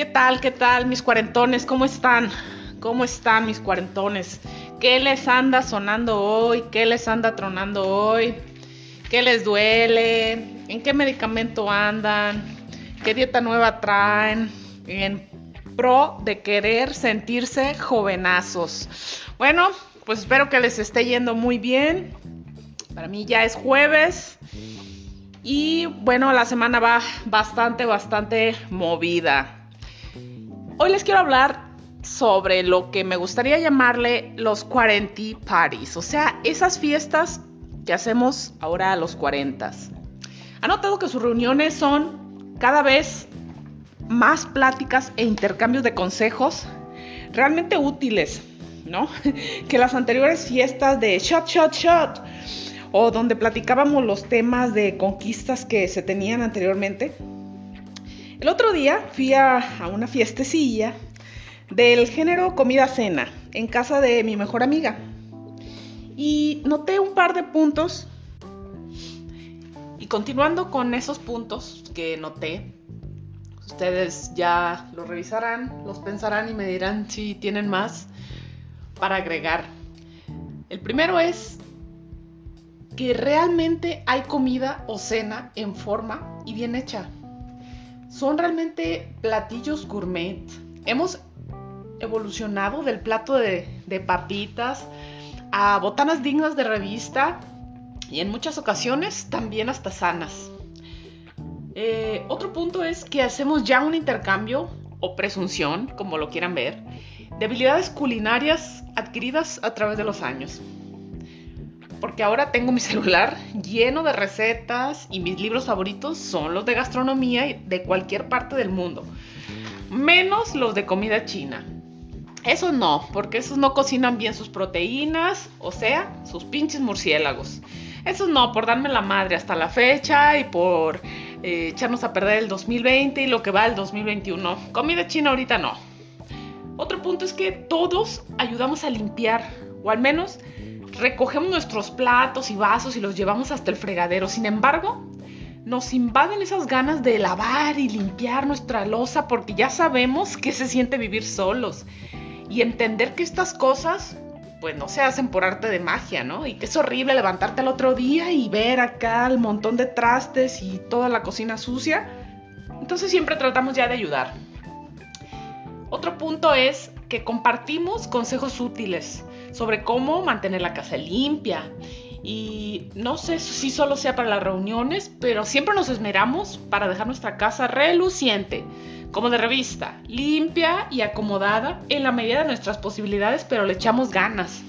¿Qué tal? ¿Qué tal mis cuarentones? ¿Cómo están? ¿Cómo están mis cuarentones? ¿Qué les anda sonando hoy? ¿Qué les anda tronando hoy? ¿Qué les duele? ¿En qué medicamento andan? ¿Qué dieta nueva traen? En pro de querer sentirse jovenazos. Bueno, pues espero que les esté yendo muy bien. Para mí ya es jueves. Y bueno, la semana va bastante, bastante movida. Hoy les quiero hablar sobre lo que me gustaría llamarle los 40 parties, o sea, esas fiestas que hacemos ahora a los 40. Ha notado que sus reuniones son cada vez más pláticas e intercambios de consejos realmente útiles, ¿no? que las anteriores fiestas de shot, shot, shot, o donde platicábamos los temas de conquistas que se tenían anteriormente. El otro día fui a, una fiestecilla del género comida-cena en casa de mi mejor amiga. Y noté un par de puntos. Y continuando con esos puntos que noté, ustedes ya los revisarán, los pensarán y me dirán si tienen más para agregar. El primero es que realmente hay comida o cena en forma y bien hecha son realmente platillos gourmet. Hemos evolucionado del plato de, papitas a botanas dignas de revista y en muchas ocasiones también hasta sanas. Eh, otro punto es que hacemos ya un intercambio o presunción, como lo quieran ver, de habilidades culinarias adquiridas a través de los años porque ahora tengo mi celular lleno de recetas y mis libros favoritos son los de gastronomía de cualquier parte del mundo, menos los de comida china. Eso no, porque esos no cocinan bien sus proteínas, o sea, sus pinches murciélagos. Esos no, por darme la madre hasta la fecha y por eh, echarnos a perder el 2020 y lo que va el 2021. Comida china ahorita no. Otro punto es que todos ayudamos a limpiar, o al menos recogemos nuestros platos y vasos y los llevamos hasta el fregadero. Sin embargo, nos invaden esas ganas de lavar y limpiar nuestra losa porque ya sabemos que se siente vivir solos y entender que estas cosas pues no se hacen por arte de magia, ¿no? Y que es horrible levantarte al otro día y ver acá el montón de trastes y toda la cocina sucia. Entonces siempre tratamos ya de ayudar. Otro punto es que compartimos consejos útiles sobre cómo mantener la casa limpia. Y no sé si solo sea para las reuniones, pero siempre nos esmeramos para dejar nuestra casa reluciente, como de revista, limpia y acomodada en la medida de nuestras posibilidades, pero le echamos ganas.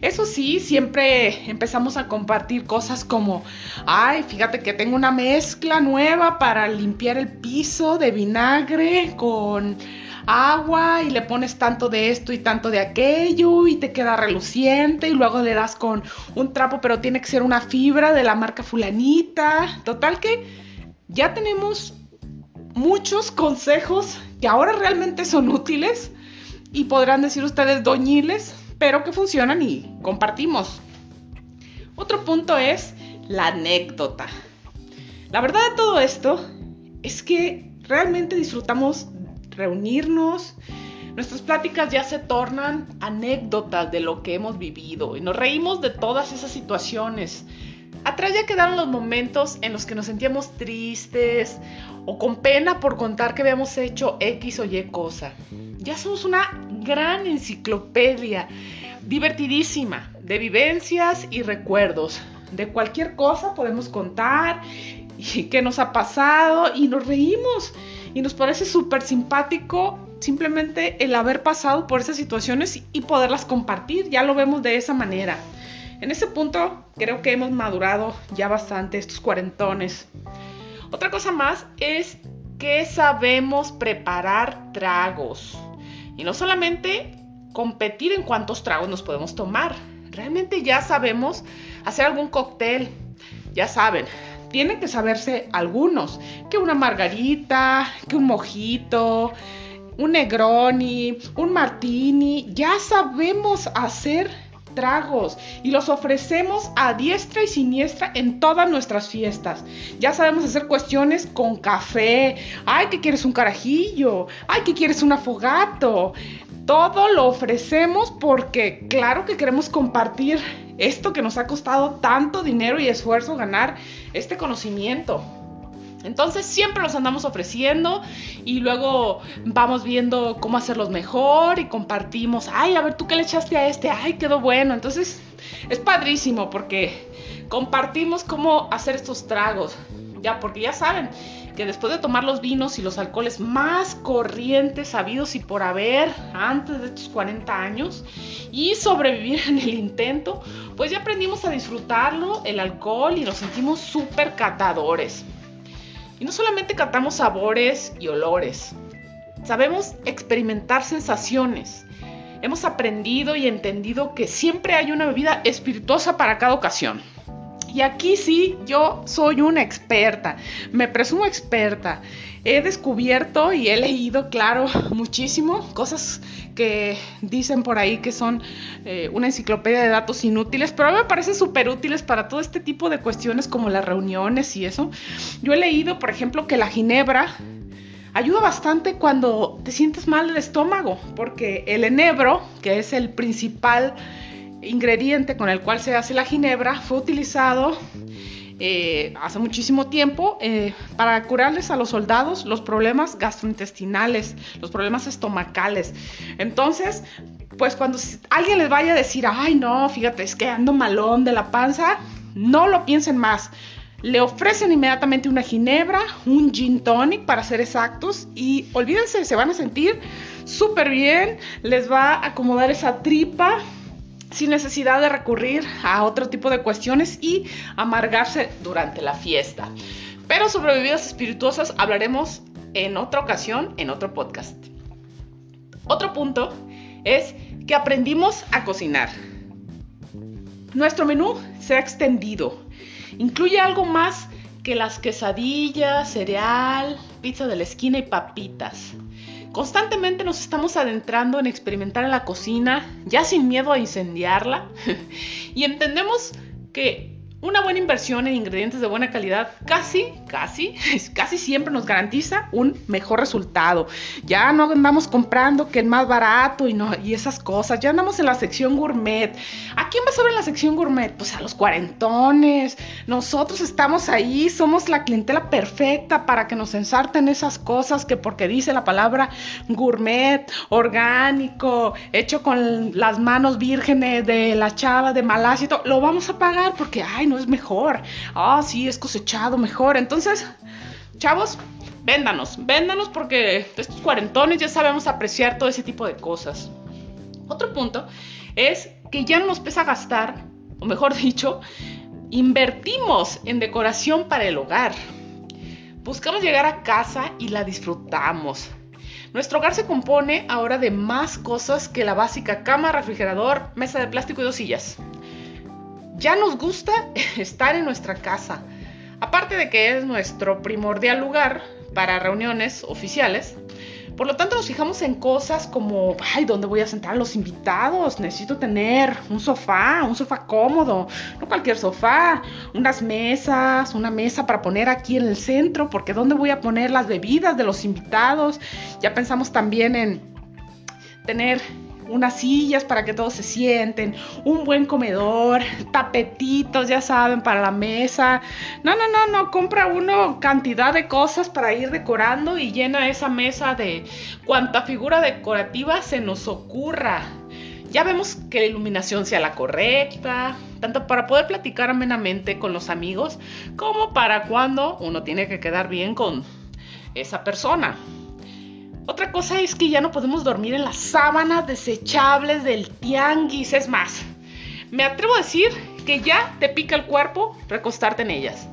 Eso sí, siempre empezamos a compartir cosas como, ay, fíjate que tengo una mezcla nueva para limpiar el piso de vinagre con agua y le pones tanto de esto y tanto de aquello y te queda reluciente y luego le das con un trapo, pero tiene que ser una fibra de la marca fulanita. Total que ya tenemos muchos consejos que ahora realmente son útiles y podrán decir ustedes doñiles, pero que funcionan y compartimos. Otro punto es la anécdota. La verdad de todo esto es que realmente disfrutamos reunirnos. Nuestras pláticas ya se tornan anécdotas de lo que hemos vivido y nos reímos de todas esas situaciones. Atrás ya quedaron los momentos en los que nos sentíamos tristes o con pena por contar que habíamos hecho X o Y cosa. Ya somos una gran enciclopedia, divertidísima, de vivencias y recuerdos. De cualquier cosa podemos contar y qué nos ha pasado y nos reímos y nos parece súper simpático simplemente el haber pasado por esas situaciones y poderlas compartir, ya lo vemos de esa manera. En ese punto creo que hemos madurado ya bastante estos cuarentones. Otra cosa más es que sabemos preparar tragos. Y no solamente competir en cuántos tragos nos podemos tomar. Realmente ya sabemos hacer algún cóctel. Ya saben, tiene que saberse algunos, que una margarita, que un mojito, un negroni, un martini, ya sabemos hacer tragos y los ofrecemos a diestra y siniestra en todas nuestras fiestas. Ya sabemos hacer cuestiones con café. Ay, que quieres un carajillo. Ay, que quieres un afogato. Todo lo ofrecemos porque claro que queremos compartir esto que nos ha costado tanto dinero y esfuerzo ganar este conocimiento. Entonces siempre los andamos ofreciendo y luego vamos viendo cómo hacerlos mejor y compartimos, ay, a ver, tú qué le echaste a este, ay, quedó bueno. Entonces es padrísimo porque compartimos cómo hacer estos tragos, ya, porque ya saben que después de tomar los vinos y los alcoholes más corrientes, sabidos y por haber antes de estos 40 años y sobrevivir en el intento, pues ya aprendimos a disfrutarlo, el alcohol y nos sentimos súper catadores. Y no solamente catamos sabores y olores, sabemos experimentar sensaciones. Hemos aprendido y entendido que siempre hay una bebida espirituosa para cada ocasión. Y aquí sí, yo soy una experta, me presumo experta. He descubierto y he leído, claro, muchísimo cosas que dicen por ahí que son eh, una enciclopedia de datos inútiles, pero a mí me parecen súper útiles para todo este tipo de cuestiones como las reuniones y eso. Yo he leído, por ejemplo, que la ginebra ayuda bastante cuando te sientes mal del estómago, porque el enebro, que es el principal ingrediente con el cual se hace la ginebra fue utilizado eh, hace muchísimo tiempo eh, para curarles a los soldados los problemas gastrointestinales, los problemas estomacales. Entonces, pues cuando alguien les vaya a decir, ay no, fíjate, es que ando malón de la panza, no lo piensen más. Le ofrecen inmediatamente una ginebra, un gin tonic para ser exactos y olvídense, se van a sentir súper bien, les va a acomodar esa tripa sin necesidad de recurrir a otro tipo de cuestiones y amargarse durante la fiesta. Pero sobre bebidas espirituosas hablaremos en otra ocasión, en otro podcast. Otro punto es que aprendimos a cocinar. Nuestro menú se ha extendido. Incluye algo más que las quesadillas, cereal, pizza de la esquina y papitas. Constantemente nos estamos adentrando en experimentar en la cocina, ya sin miedo a incendiarla, y entendemos que una buena inversión en ingredientes de buena calidad casi, casi, casi siempre nos garantiza un mejor resultado. Ya no andamos comprando que el más barato y, no, y esas cosas, ya andamos en la sección gourmet. ¿A quién vas a ver en la sección gourmet? Pues a los cuarentones. Nosotros estamos ahí, somos la clientela perfecta para que nos ensarten esas cosas que porque dice la palabra gourmet, orgánico, hecho con las manos vírgenes de la chava de Malasia y todo, lo vamos a pagar porque, ay, no es mejor. Ah, sí, es cosechado mejor. Entonces, chavos, véndanos, véndanos porque estos cuarentones ya sabemos apreciar todo ese tipo de cosas. Otro punto es que ya no nos pesa gastar, o mejor dicho, invertimos en decoración para el hogar. Buscamos llegar a casa y la disfrutamos. Nuestro hogar se compone ahora de más cosas que la básica cama, refrigerador, mesa de plástico y dos sillas ya nos gusta estar en nuestra casa. Aparte de que es nuestro primordial lugar para reuniones oficiales, por lo tanto nos fijamos en cosas como, ay, ¿dónde voy a sentar a los invitados? Necesito tener un sofá, un sofá cómodo, no cualquier sofá, unas mesas, una mesa para poner aquí en el centro, porque ¿dónde voy a poner las bebidas de los invitados? Ya pensamos también en tener unas sillas para que todos se sienten, un buen comedor, tapetitos, ya saben, para la mesa. No, no, no, no, compra uno cantidad de cosas para ir decorando y llena esa mesa de cuanta figura decorativa se nos ocurra. Ya vemos que la iluminación sea la correcta, tanto para poder platicar amenamente con los amigos, como para cuando uno tiene que quedar bien con esa persona. Otra cosa es que ya no podemos dormir en las sábanas desechables del tianguis. Es más, me atrevo a decir que ya te pica el cuerpo recostarte en ellas.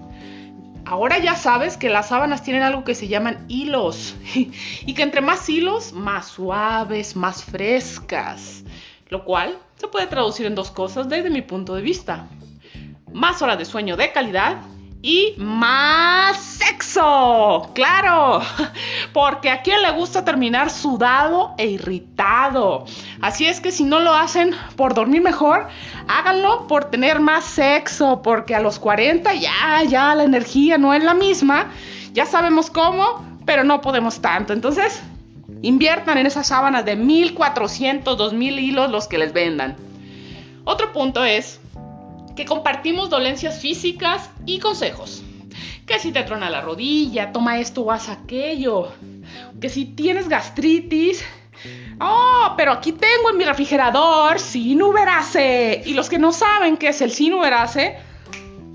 Ahora ya sabes que las sábanas tienen algo que se llaman hilos y que entre más hilos, más suaves, más frescas. Lo cual se puede traducir en dos cosas desde mi punto de vista. Más horas de sueño de calidad y más sexo. Claro, porque a quien le gusta terminar sudado e irritado. Así es que si no lo hacen por dormir mejor, háganlo por tener más sexo, porque a los 40 ya, ya la energía no es la misma. Ya sabemos cómo, pero no podemos tanto. Entonces, inviertan en esas sábanas de 1400, 2000 hilos los que les vendan. Otro punto es que compartimos dolencias físicas y consejos. Que si te trona la rodilla, toma esto o haz aquello. Que si tienes gastritis, oh, pero aquí tengo en mi refrigerador sinuberase. Y los que no saben qué es el sinuberase,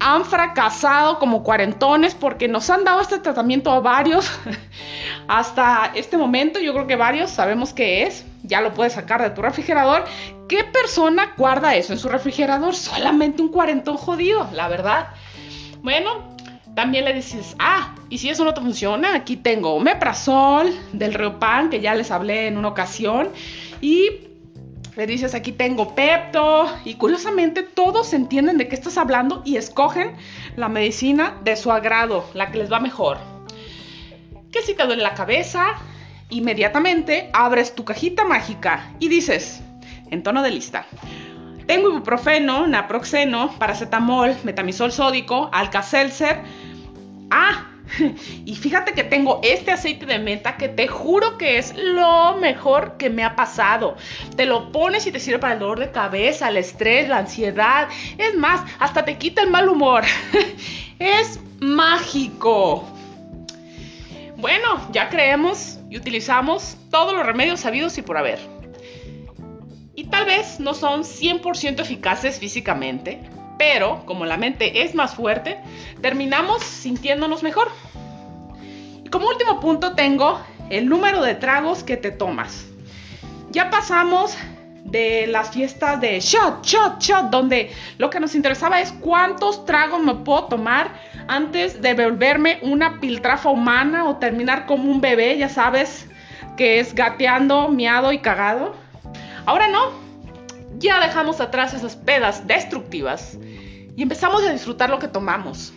han fracasado como cuarentones porque nos han dado este tratamiento a varios hasta este momento. Yo creo que varios sabemos qué es. Ya lo puedes sacar de tu refrigerador. ¿Qué persona guarda eso en su refrigerador? Solamente un cuarentón jodido, la verdad. Bueno, también le dices, ah, y si eso no te funciona, aquí tengo Meprazol del Reopan, que ya les hablé en una ocasión. Y le dices, aquí tengo Pepto. Y curiosamente todos entienden de qué estás hablando y escogen la medicina de su agrado, la que les va mejor. Que si te duele la cabeza, inmediatamente abres tu cajita mágica y dices, en tono de lista, tengo ibuprofeno, naproxeno, paracetamol, metamisol sódico, alka-seltzer. Ah, Y fíjate que tengo este aceite de menta que te juro que es lo mejor que me ha pasado. Te lo pones y te sirve para el dolor de cabeza, el estrés, la ansiedad. Es más, hasta te quita el mal humor. es mágico. Bueno, ya creemos y utilizamos todos los remedios sabidos y por haber. Y tal vez no son 100% eficaces físicamente, pero como la mente es más fuerte, terminamos sintiéndonos mejor. Y como último punto tengo el número de tragos que te tomas. Ya pasamos de las fiestas de shot, shot, shot, donde lo que nos interesaba es cuántos tragos me puedo tomar antes de volverme una piltrafa humana o terminar como un bebé, ya sabes, que es gateando, miado y cagado. Ahora no, ya dejamos atrás esas pedas destructivas y empezamos a disfrutar lo que tomamos.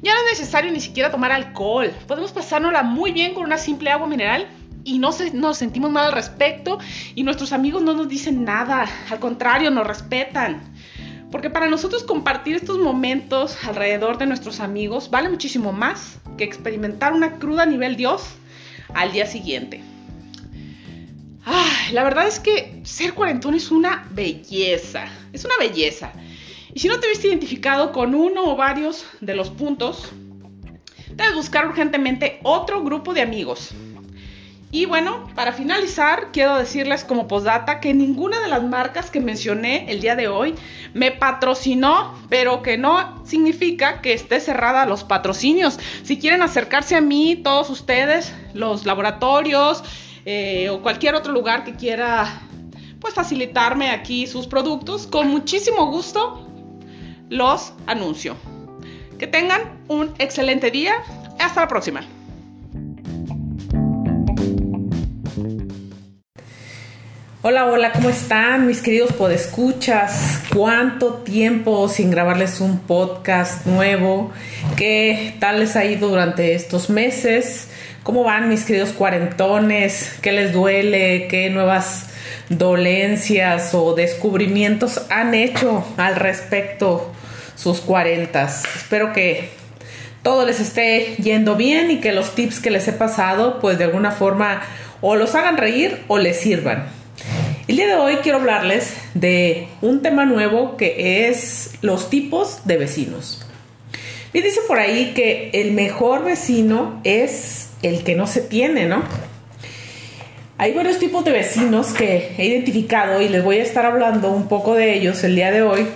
Ya no es necesario ni siquiera tomar alcohol. Podemos pasárnosla muy bien con una simple agua mineral y no nos sentimos mal al respecto y nuestros amigos no nos dicen nada. Al contrario, nos respetan. Porque para nosotros compartir estos momentos alrededor de nuestros amigos vale muchísimo más que experimentar una cruda a nivel Dios al día siguiente. La verdad es que ser cuarentón es una belleza. Es una belleza. Y si no te viste identificado con uno o varios de los puntos, debes buscar urgentemente otro grupo de amigos. Y bueno, para finalizar, quiero decirles como postdata que ninguna de las marcas que mencioné el día de hoy me patrocinó, pero que no significa que esté cerrada a los patrocinios. Si quieren acercarse a mí, todos ustedes, los laboratorios eh, o cualquier otro lugar que quiera pues facilitarme aquí sus productos, con muchísimo gusto los anuncio. Que tengan un excelente día. Hasta la próxima. Hola, hola, ¿cómo están mis queridos podescuchas? ¿Cuánto tiempo sin grabarles un podcast nuevo? ¿Qué tal les ha ido durante estos meses? ¿Cómo van mis queridos cuarentones? ¿Qué les duele? ¿Qué nuevas dolencias o descubrimientos han hecho al respecto sus cuarentas. Espero que todo les esté yendo bien y que los tips que les he pasado pues de alguna forma o los hagan reír o les sirvan. El día de hoy quiero hablarles de un tema nuevo que es los tipos de vecinos. Y dice por ahí que el mejor vecino es el que no se tiene, ¿no? Hay varios tipos de vecinos que he identificado y les voy a estar hablando un poco de ellos el día de hoy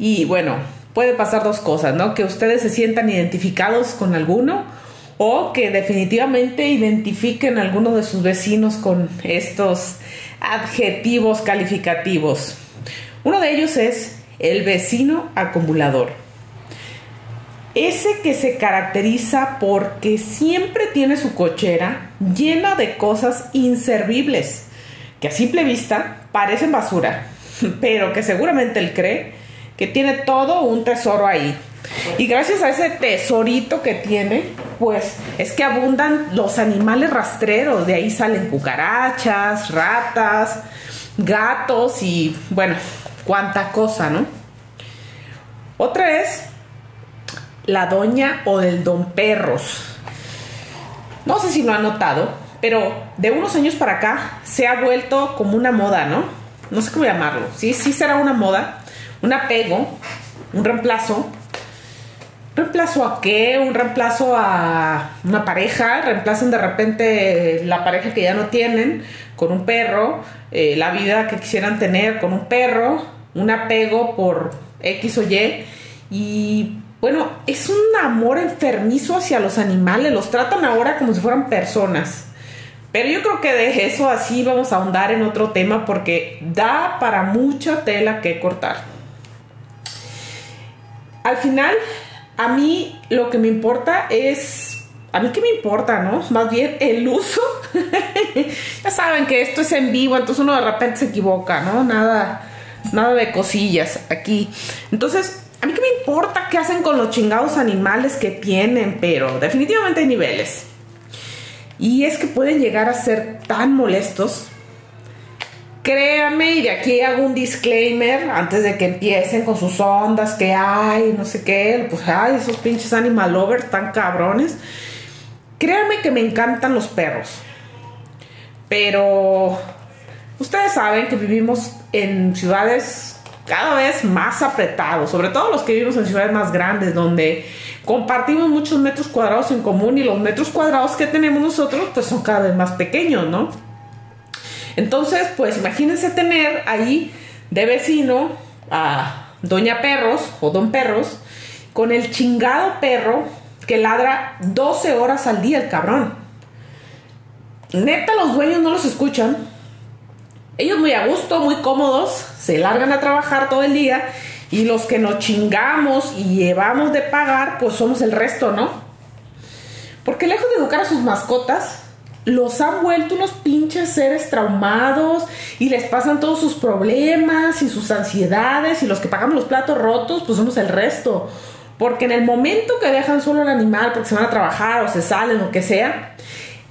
y bueno, puede pasar dos cosas, ¿no? Que ustedes se sientan identificados con alguno o que definitivamente identifiquen a alguno de sus vecinos con estos adjetivos calificativos. Uno de ellos es el vecino acumulador. Ese que se caracteriza porque siempre tiene su cochera llena de cosas inservibles, que a simple vista parecen basura, pero que seguramente él cree que tiene todo un tesoro ahí. Y gracias a ese tesorito que tiene, pues es que abundan los animales rastreros. De ahí salen cucarachas, ratas, gatos y bueno, cuánta cosa, ¿no? Otra es la doña o del don perros. No sé si lo han notado, pero de unos años para acá se ha vuelto como una moda, ¿no? No sé cómo llamarlo. Sí, sí será una moda, un apego, un reemplazo. ¿Reemplazo a qué? Un reemplazo a una pareja. Reemplazan de repente la pareja que ya no tienen con un perro. Eh, la vida que quisieran tener con un perro. Un apego por X o Y. Y bueno, es un amor enfermizo hacia los animales. Los tratan ahora como si fueran personas. Pero yo creo que de eso así vamos a ahondar en otro tema porque da para mucha tela que cortar. Al final, a mí lo que me importa es, a mí qué me importa, ¿no? Más bien el uso. ya saben que esto es en vivo, entonces uno de repente se equivoca, ¿no? Nada, nada de cosillas aquí. Entonces, a mí qué me importa qué hacen con los chingados animales que tienen, pero definitivamente hay niveles. Y es que pueden llegar a ser tan molestos. Créame, y de aquí hago un disclaimer antes de que empiecen con sus ondas, que hay, no sé qué, pues hay esos pinches animal lovers tan cabrones. Créanme que me encantan los perros. Pero ustedes saben que vivimos en ciudades cada vez más apretados, sobre todo los que vivimos en ciudades más grandes, donde compartimos muchos metros cuadrados en común y los metros cuadrados que tenemos nosotros pues son cada vez más pequeños, ¿no? Entonces, pues imagínense tener ahí de vecino a Doña Perros o Don Perros con el chingado perro que ladra 12 horas al día el cabrón. Neta, los dueños no los escuchan. Ellos muy a gusto, muy cómodos, se largan a trabajar todo el día y los que nos chingamos y llevamos de pagar, pues somos el resto, ¿no? Porque lejos de educar a sus mascotas, los han vuelto unos pinches seres traumados y les pasan todos sus problemas y sus ansiedades y los que pagamos los platos rotos, pues somos el resto. Porque en el momento que dejan solo al animal porque se van a trabajar o se salen lo que sea,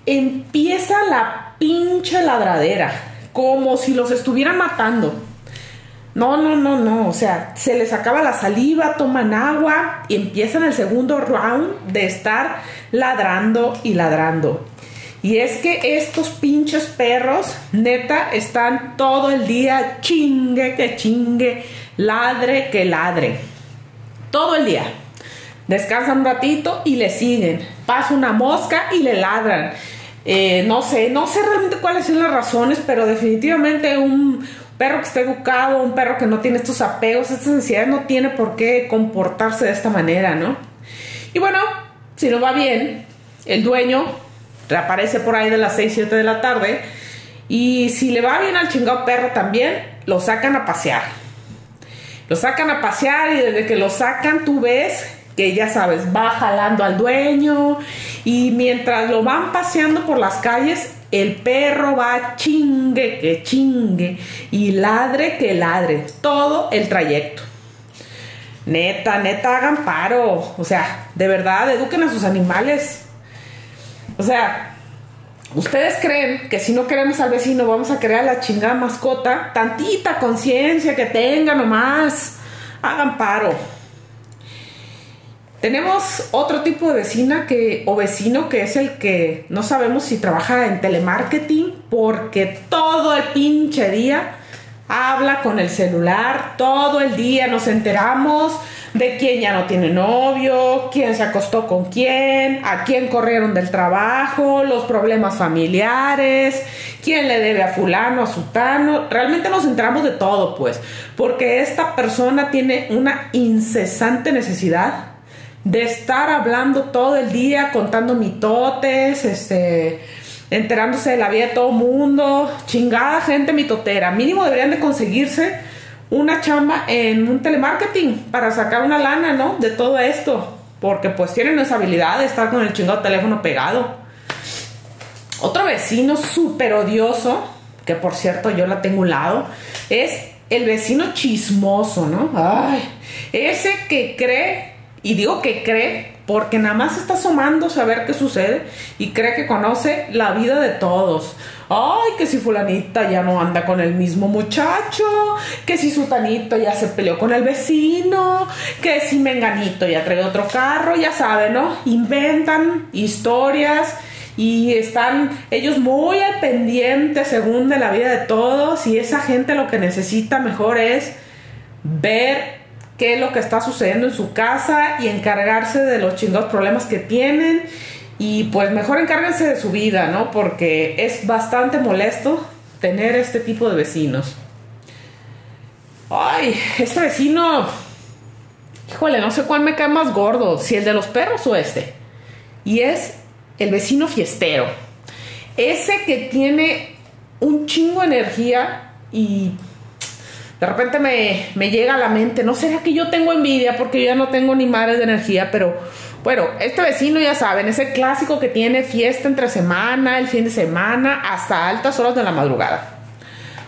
empieza la pinche ladradera, como si los estuvieran matando. No, no, no, no. O sea, se les acaba la saliva, toman agua y empiezan el segundo round de estar ladrando y ladrando. Y es que estos pinches perros, neta, están todo el día chingue que chingue, ladre que ladre. Todo el día. Descansan un ratito y le siguen. Pasa una mosca y le ladran. Eh, no sé, no sé realmente cuáles son las razones, pero definitivamente un, perro que está educado, un perro que no tiene estos apegos, estas necesidades, no tiene por qué comportarse de esta manera, ¿no? Y bueno, si no va bien, el dueño reaparece por ahí de las 6, 7 de la tarde y si le va bien al chingado perro también, lo sacan a pasear. Lo sacan a pasear y desde que lo sacan tú ves que ya sabes, va jalando al dueño y mientras lo van paseando por las calles, el perro va chingue que chingue y ladre que ladre todo el trayecto. Neta, neta, hagan paro. O sea, de verdad, eduquen a sus animales. O sea, ¿ustedes creen que si no queremos al vecino vamos a crear la chingada mascota? Tantita conciencia que tengan nomás. Hagan paro. Tenemos otro tipo de vecina que, o vecino que es el que no sabemos si trabaja en telemarketing porque todo el pinche día habla con el celular, todo el día nos enteramos de quién ya no tiene novio, quién se acostó con quién, a quién corrieron del trabajo, los problemas familiares, quién le debe a fulano, a sutano. Realmente nos enteramos de todo, pues, porque esta persona tiene una incesante necesidad de estar hablando todo el día, contando mitotes, este, enterándose de la vida de todo mundo, chingada gente mitotera. Mínimo deberían de conseguirse una chamba en un telemarketing para sacar una lana, ¿no? De todo esto, porque pues tienen esa habilidad de estar con el chingado teléfono pegado. Otro vecino súper odioso, que por cierto yo la tengo un lado, es el vecino chismoso, ¿no? Ay, ese que cree Y digo que cree porque nada más está asomándose a ver qué sucede y cree que conoce la vida de todos. Ay, que si fulanita ya no anda con el mismo muchacho, que si sutanito ya se peleó con el vecino, que si menganito ya trae otro carro, ya saben, ¿no? Inventan historias y están ellos muy al pendiente según de la vida de todos y esa gente lo que necesita mejor es ver qué es lo que está sucediendo en su casa y encargarse de los chingados problemas que tienen. Y pues mejor encárguense de su vida, ¿no? Porque es bastante molesto tener este tipo de vecinos. Ay, este vecino, híjole, no sé cuál me cae más gordo, si el de los perros o este. Y es el vecino fiestero. Ese que tiene un chingo de energía y de repente me, llega a la mente, ¿no será que yo tengo envidia porque yo ya no tengo ni madres de energía? Pero bueno, este vecino ya saben, es el clásico que tiene fiesta entre semana, el fin de semana, hasta altas horas de la madrugada.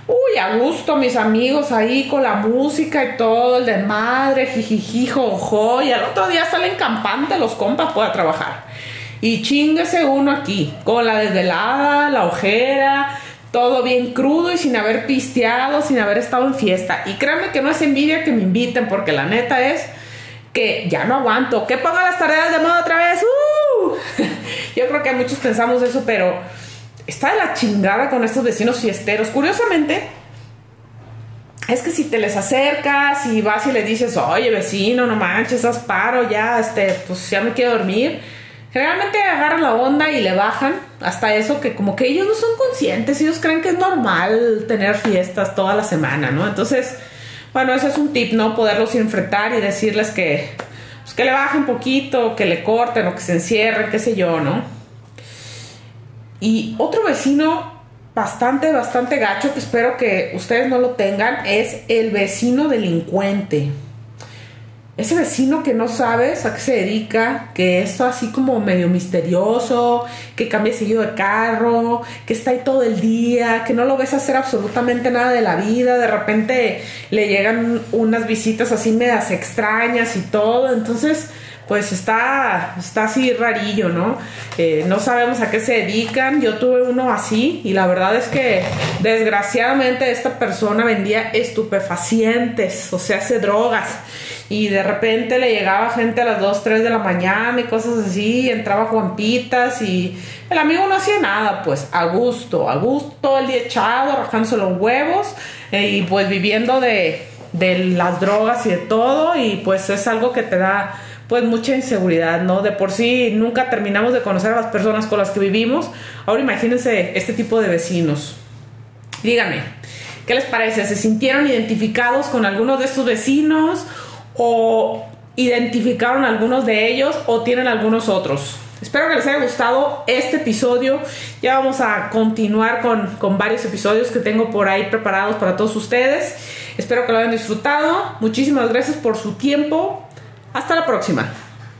Uy, a gusto, mis amigos ahí con la música y todo, el de madre, jijiji, jojo, y al otro día salen campantes los compas para trabajar. Y chingese uno aquí, con la desvelada, la ojera, todo bien crudo y sin haber pisteado, sin haber estado en fiesta. Y créanme que no es envidia que me inviten, porque la neta es que ya no aguanto. Que ponga las tareas de moda otra vez. ¡Uh! Yo creo que muchos pensamos eso, pero está de la chingada con estos vecinos fiesteros. Curiosamente, es que si te les acercas y vas y les dices, oye vecino, no manches, estás paro, ya, este, pues ya me quiero dormir Generalmente agarran la onda y le bajan hasta eso que como que ellos no son conscientes, ellos creen que es normal tener fiestas toda la semana, ¿no? Entonces, bueno, ese es un tip, ¿no? Poderlos enfrentar y decirles que, pues, que le bajen poquito, que le corten o que se encierren, qué sé yo, ¿no? Y otro vecino bastante, bastante gacho que espero que ustedes no lo tengan es el vecino delincuente ese vecino que no sabes a qué se dedica, que es así como medio misterioso, que cambia seguido de carro, que está ahí todo el día, que no lo ves hacer absolutamente nada de la vida, de repente le llegan unas visitas así medias extrañas y todo, entonces pues está, está así rarillo, ¿no? Eh, no sabemos a qué se dedican. Yo tuve uno así y la verdad es que desgraciadamente esta persona vendía estupefacientes, o sea, hace drogas. Y de repente le llegaba gente a las 2, 3 de la mañana y cosas así, entraba Juanpitas y el amigo no hacía nada, pues a gusto, a gusto, el día echado, rajándose los huevos eh, y pues viviendo de, de las drogas y de todo y pues es algo que te da pues mucha inseguridad, ¿no? De por sí nunca terminamos de conocer a las personas con las que vivimos. Ahora imagínense este tipo de vecinos. Díganme, ¿qué les parece? ¿Se sintieron identificados con algunos de estos vecinos o identificaron algunos de ellos o tienen algunos otros? Espero que les haya gustado este episodio. Ya vamos a continuar con, con, varios episodios que tengo por ahí preparados para todos ustedes. Espero que lo hayan disfrutado. Muchísimas gracias por su tiempo. Hasta la próxima.